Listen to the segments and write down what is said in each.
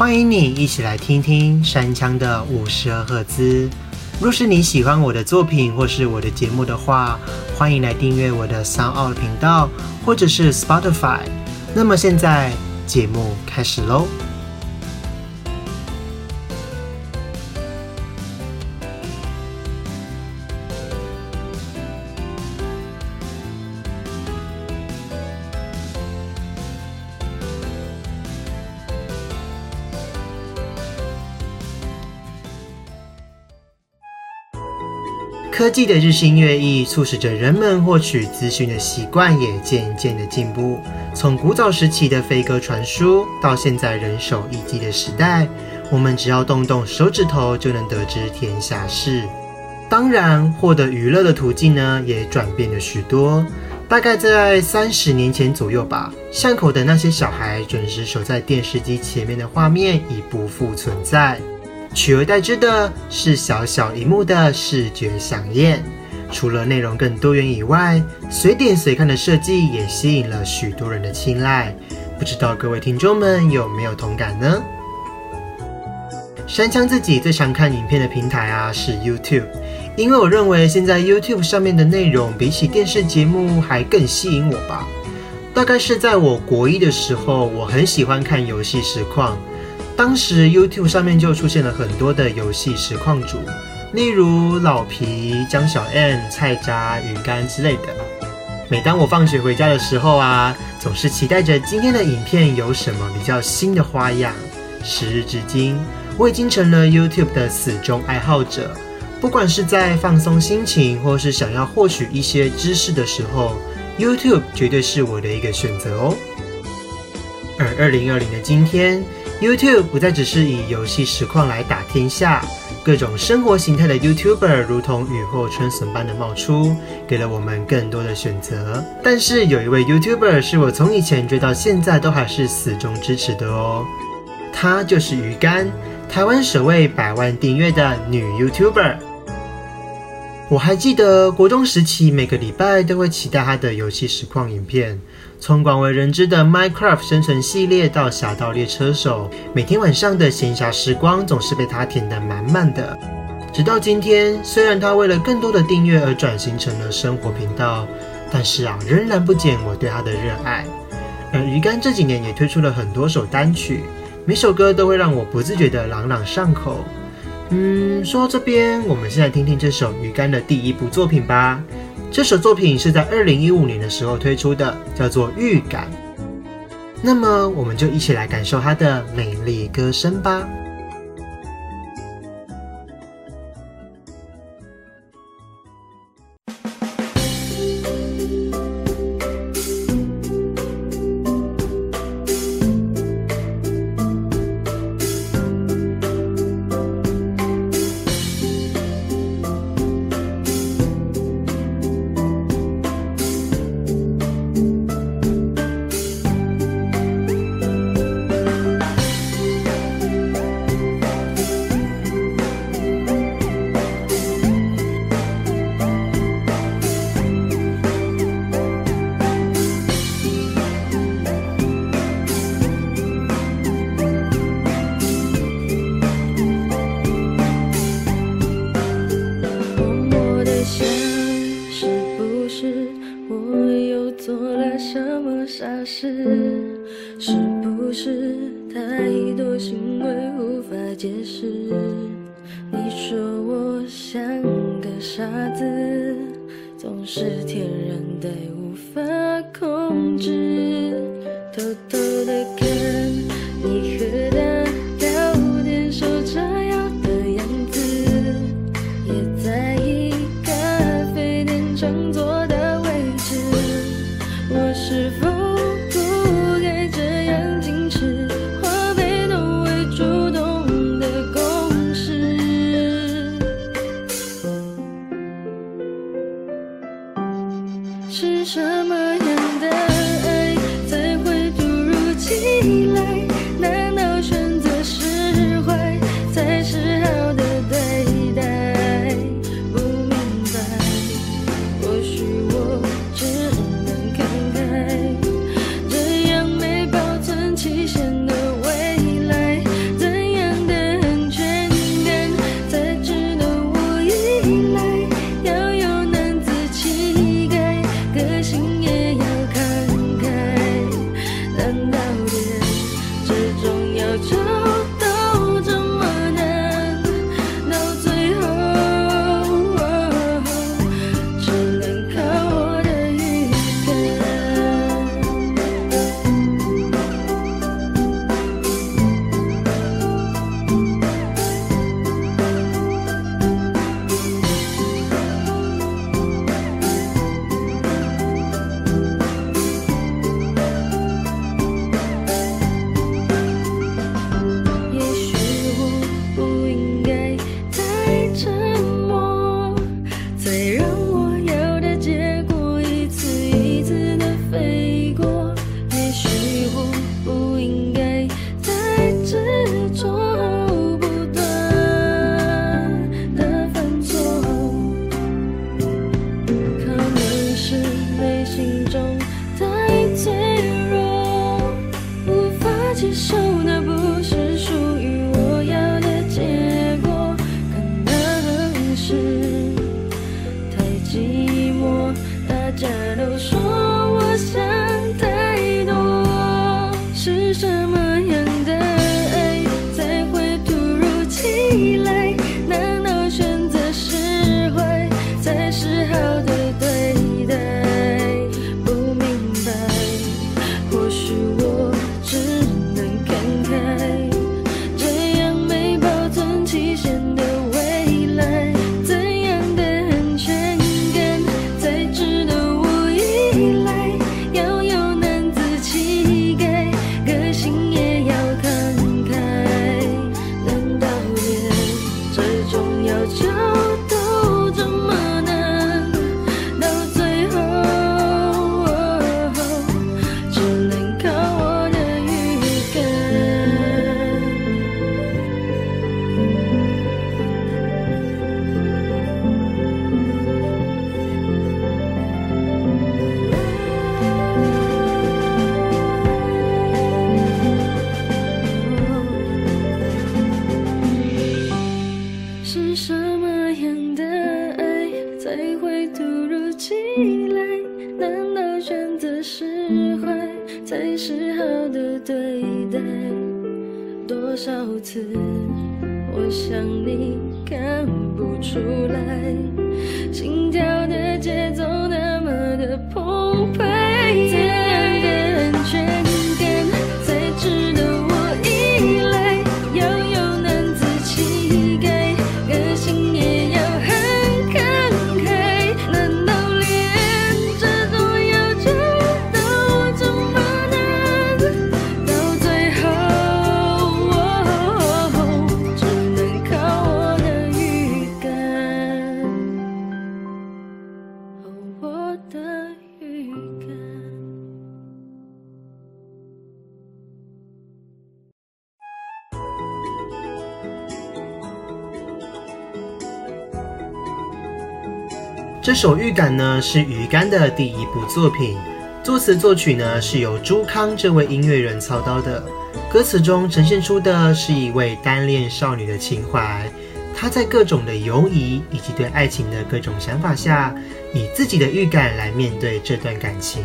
欢迎你一起来听听山枪的五十二赫兹。若是你喜欢我的作品或是我的节目的话，欢迎来订阅我的 Sound 频道或者是 Spotify。那么现在节目开始喽。科技的日新月异，促使着人们获取资讯的习惯也渐渐的进步。从古早时期的飞鸽传书，到现在人手一机的时代，我们只要动动手指头就能得知天下事。当然，获得娱乐的途径呢，也转变了许多。大概在三十年前左右吧，巷口的那些小孩准时守在电视机前面的画面已不复存在。取而代之的是小小一幕的视觉响应。除了内容更多元以外，随点随看的设计也吸引了许多人的青睐。不知道各位听众们有没有同感呢？山枪自己最常看影片的平台啊是 YouTube，因为我认为现在 YouTube 上面的内容比起电视节目还更吸引我吧。大概是在我国一的时候，我很喜欢看游戏实况。当时 YouTube 上面就出现了很多的游戏实况主，例如老皮、江小 N、菜渣、鱼干之类的。每当我放学回家的时候啊，总是期待着今天的影片有什么比较新的花样。时至今，我已经成了 YouTube 的死忠爱好者。不管是在放松心情，或是想要获取一些知识的时候，YouTube 绝对是我的一个选择哦。而二零二零的今天。YouTube 不再只是以游戏实况来打天下，各种生活形态的 YouTuber 如同雨后春笋般的冒出，给了我们更多的选择。但是有一位 YouTuber 是我从以前追到现在都还是死忠支持的哦，她就是鱼竿，台湾首位百万订阅的女 YouTuber。我还记得国中时期，每个礼拜都会期待他的游戏实况影片。从广为人知的 Minecraft 生存系列到《侠盗猎车手》，每天晚上的闲暇时光总是被他填得满满的。直到今天，虽然他为了更多的订阅而转型成了生活频道，但是啊，仍然不减我对他的热爱。而鱼竿这几年也推出了很多首单曲，每首歌都会让我不自觉的朗朗上口。嗯，说到这边，我们先来听听这首鱼竿的第一部作品吧。这首作品是在二零一五年的时候推出的，叫做《预感》。那么，我们就一起来感受它的美丽歌声吧。等。这首《预感》呢是鱼竿的第一部作品，作词作曲呢是由朱康这位音乐人操刀的。歌词中呈现出的是一位单恋少女的情怀，她在各种的犹疑以及对爱情的各种想法下，以自己的预感来面对这段感情。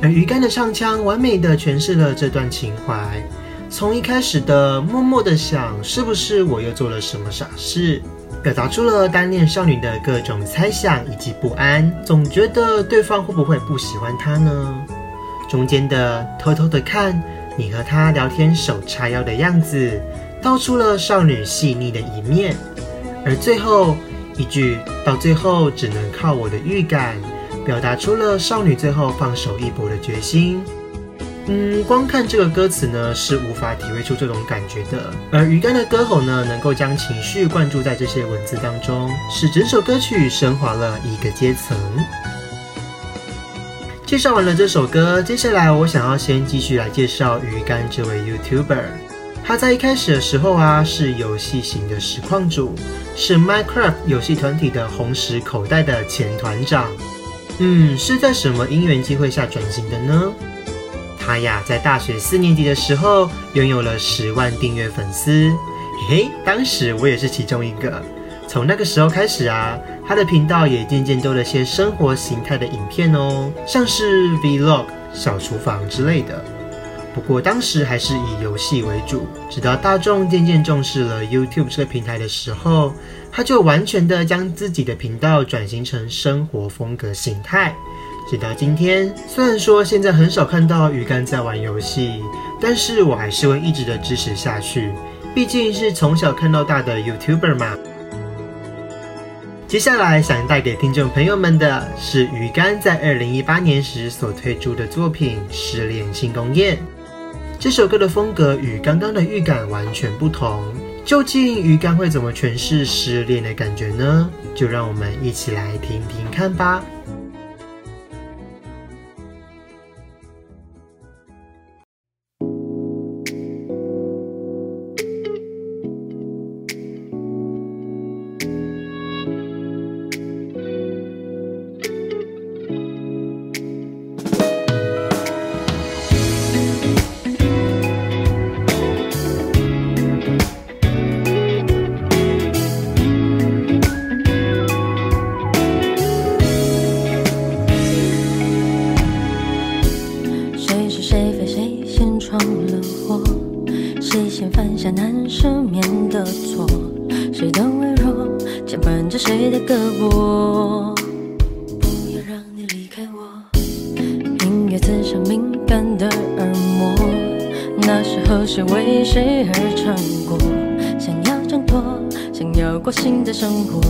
而鱼竿的唱腔完美的诠释了这段情怀，从一开始的默默的想是不是我又做了什么傻事，表达出了单恋少女的各种猜想以及不安，总觉得对方会不会不喜欢她呢？中间的偷偷的看你和他聊天手叉腰的样子，道出了少女细腻的一面，而最后一句到最后只能靠我的预感，表达出了少女最后放手一搏的决心。嗯，光看这个歌词呢，是无法体会出这种感觉的。而鱼竿的歌喉呢，能够将情绪灌注在这些文字当中，使整首歌曲升华了一个阶层。介绍完了这首歌，接下来我想要先继续来介绍鱼竿这位 YouTuber。他在一开始的时候啊，是游戏型的实况主，是 Minecraft 游戏团体的红石口袋的前团长。嗯，是在什么因缘机会下转型的呢？他呀，在大学四年级的时候，拥有了十万订阅粉丝。嘿嘿，当时我也是其中一个。从那个时候开始啊，他的频道也渐渐多了些生活形态的影片哦，像是 Vlog、小厨房之类的。不过当时还是以游戏为主，直到大众渐渐重视了 YouTube 这个平台的时候，他就完全的将自己的频道转型成生活风格形态。直到今天，虽然说现在很少看到鱼竿在玩游戏，但是我还是会一直的支持下去，毕竟是从小看到大的 YouTuber 嘛。接下来想带给听众朋友们的是鱼竿在二零一八年时所推出的作品《失恋庆功宴》。这首歌的风格与刚刚的预感完全不同，究竟鱼竿会怎么诠释失恋的感觉呢？就让我们一起来听听看吧。生活。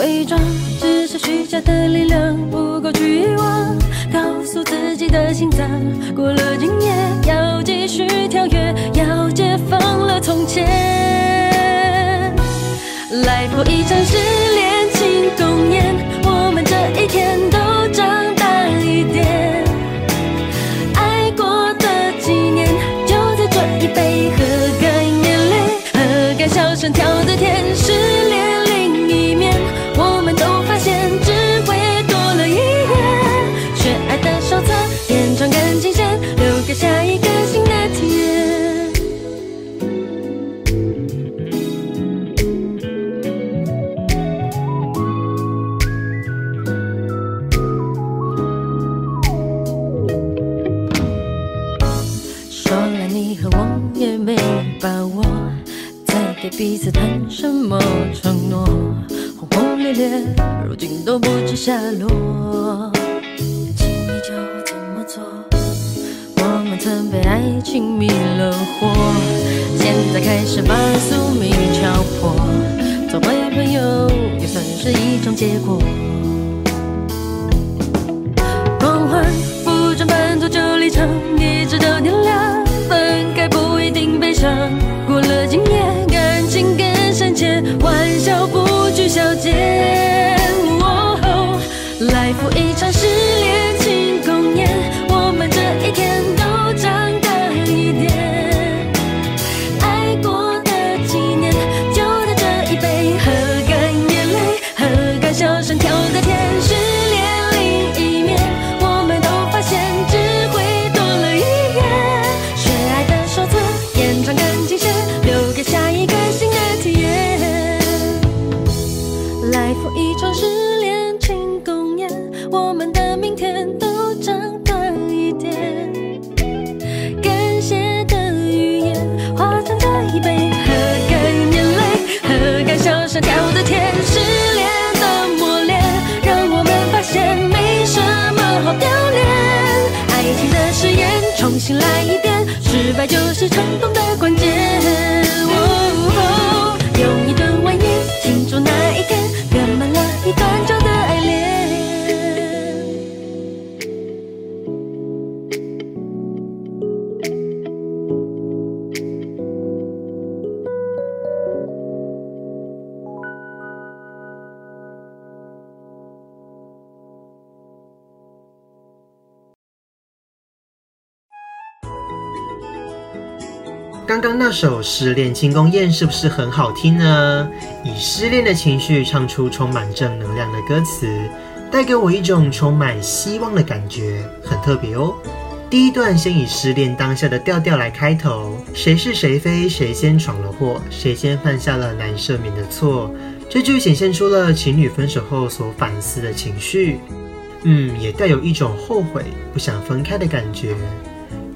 伪装只是虚假的力量，不够去遗忘。告诉自己的心脏，过了今夜要继续跳跃，要解放了从前。来过一场失恋庆功宴，跳彼此谈什么承诺？轰轰烈烈，如今都不知下落。请你教我怎么做？我们曾被爱情迷了惑，现在开始把宿命敲破，做回朋友也算是一种结果。光环不准伴奏就离场，一直到天亮。分开不一定悲伤，过了今夜，玩笑不拘小节。哦，来赴一场失败就是成功的首《失恋庆功宴》是不是很好听呢？以失恋的情绪唱出充满正能量的歌词，带给我一种充满希望的感觉，很特别哦。第一段先以失恋当下的调调来开头，谁是谁非，谁先闯了祸，谁先犯下了难赦免的错，这就显现出了情侣分手后所反思的情绪。嗯，也带有一种后悔、不想分开的感觉。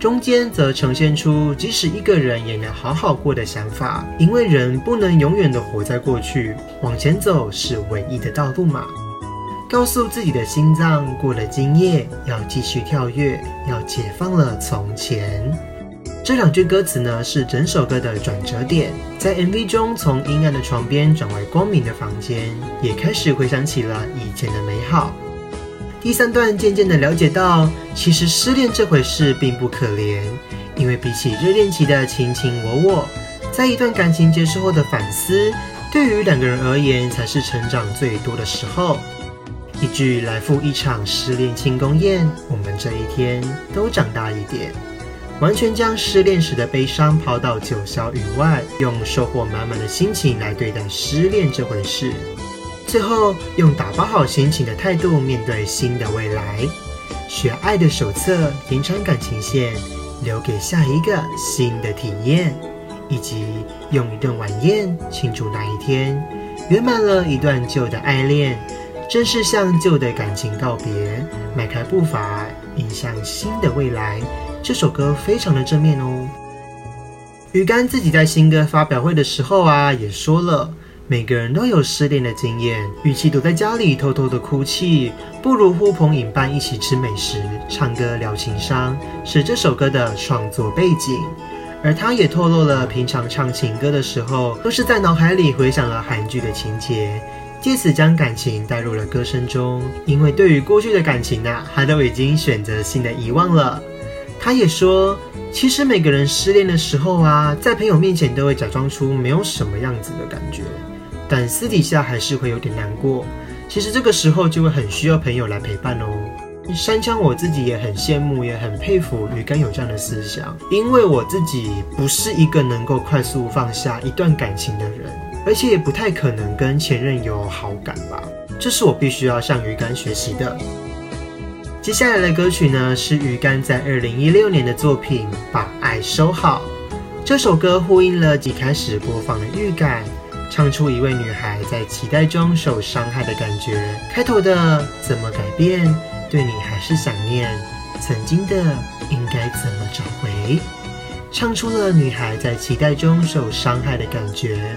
中间则呈现出即使一个人也能好好过的想法，因为人不能永远的活在过去，往前走是唯一的道路嘛。告诉自己的心脏，过了今夜要继续跳跃，要解放了从前。这两句歌词呢，是整首歌的转折点，在 MV 中从阴暗的床边转为光明的房间，也开始回想起了以前的美好。第三段渐渐的了解到，其实失恋这回事并不可怜，因为比起热恋期的卿卿我我，在一段感情结束后的反思，对于两个人而言才是成长最多的时候。一句来赴一场失恋庆功宴，我们这一天都长大一点，完全将失恋时的悲伤抛到九霄云外，用收获满满的心情来对待失恋这回事。最后，用打包好心情的态度面对新的未来，学爱的手册，延长感情线，留给下一个新的体验，以及用一顿晚宴庆祝那一天，圆满了一段旧的爱恋，正式向旧的感情告别，迈开步伐，迎向新的未来，这首歌非常的正面哦。鱼竿自己在新歌发表会的时候啊，也说了，每个人都有失恋的经验，与其躲在家里偷偷的哭泣，不如呼朋引伴一起吃美食、唱歌聊情商，是这首歌的创作背景。而他也透露了，平常唱情歌的时候，都是在脑海里回想了韩剧的情节，借此将感情带入了歌声中。因为对于过去的感情啊，他都已经选择性的遗忘了。他也说。其实每个人失恋的时候啊，在朋友面前都会假装出没有什么样子的感觉，但私底下还是会有点难过。其实这个时候就会很需要朋友来陪伴哦。山枪我自己也很羡慕，也很佩服鱼竿有这样的思想，因为我自己不是一个能够快速放下一段感情的人，而且也不太可能跟前任有好感吧。这是我必须要向鱼竿学习的。接下来的歌曲呢，是鱼竿在二零一六年的作品《把爱收好》。这首歌呼应了一开始播放的预感，唱出一位女孩在期待中受伤害的感觉。开头的怎么改变，对你还是想念，曾经的应该怎么找回，唱出了女孩在期待中受伤害的感觉。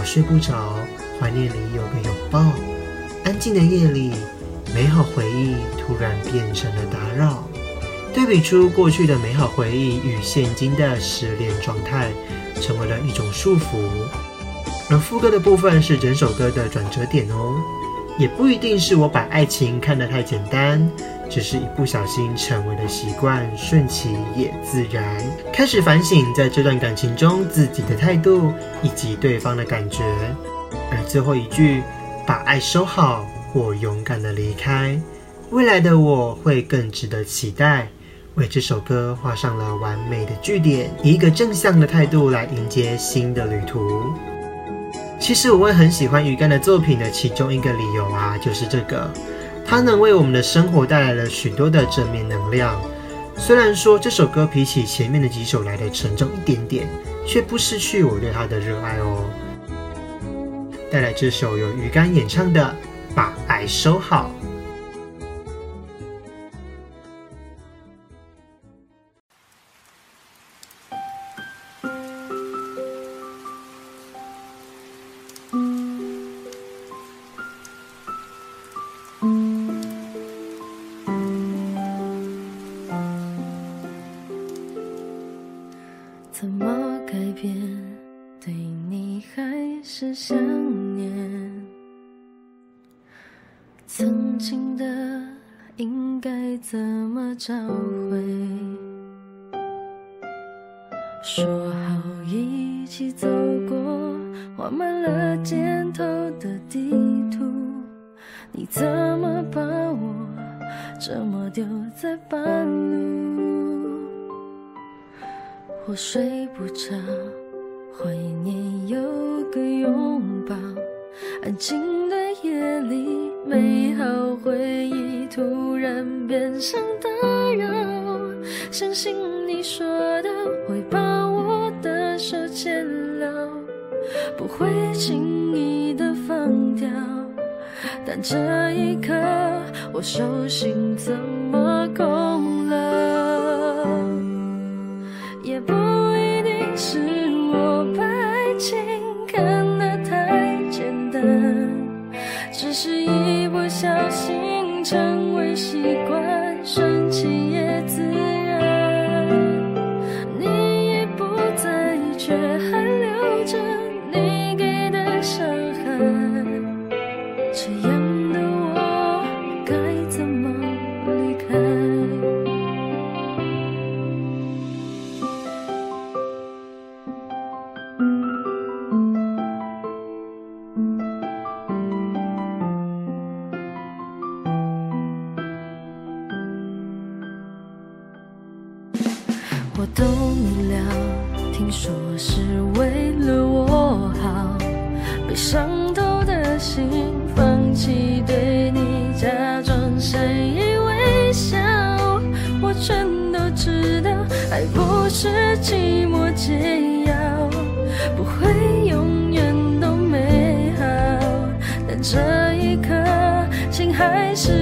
我睡不着，怀念里有个拥抱，安静的夜里。美好回忆突然变成了打扰，对比出过去的美好回忆与现今的失恋状态，成为了一种束缚。而副歌的部分是整首歌的转折点哦，也不一定是我把爱情看得太简单，只是一不小心成为了习惯，顺其也自然，开始反省在这段感情中自己的态度以及对方的感觉。而最后一句，把爱收好。或勇敢的离开，未来的我会更值得期待。为这首歌画上了完美的句点，以一个正向的态度来迎接新的旅途。其实我会很喜欢鱼竿的作品的其中一个理由啊，就是这个，它能为我们的生活带来了许多的正面能量。虽然说这首歌比起前面的几首来的沉重一点点，却不失去我对它的热爱哦。带来这首由鱼竿演唱的。把爱收好。说好一起走过画满了箭头的地图，你怎么把我这么丢在半路？我睡不着，怀念有个拥抱，安静的夜里。美好回忆突然变成打扰，相信你说的不会轻易的放掉。但这一刻，我手心怎么空了？也不一定是我把爱情看得太简单，只是一。不小心成为习惯，了，听说是为了我好，被伤透的心，放弃对你假装善意微笑。我全都知道，爱不是寂寞解药，不会永远都美好，但这一刻，心还是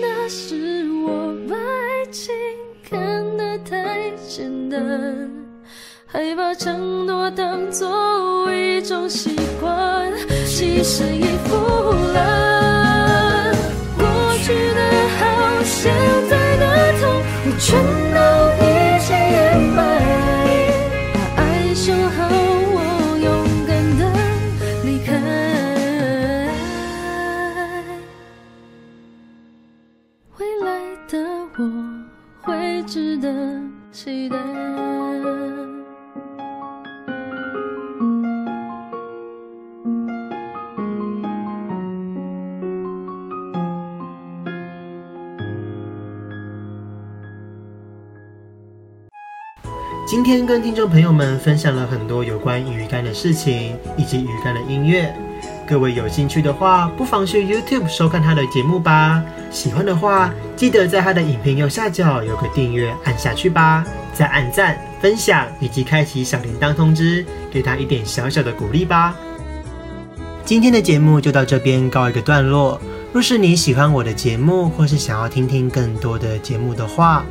那是我把爱情看得太简单，还把承诺当作一种习惯，其实已腐烂。过去的好，现在的痛，我全期待。今天跟听众朋友们分享了很多有关鱼竿的事情，以及鱼竿的音乐。各位有兴趣的话，不妨去 YouTube 收看他的节目吧。喜欢的话，记得在他的影片右下角有个订阅，按下去吧。再按赞、分享以及开启小铃铛通知，给他一点小小的鼓励吧。今天的节目就到这边告一个段落。若是你喜欢我的节目，或是想要听听更多的节目的话，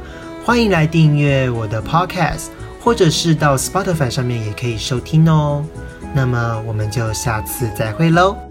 欢迎来订阅我的 Podcast，或者是到 Spotify 上面也可以收听哦。那么我们就下次再会喽。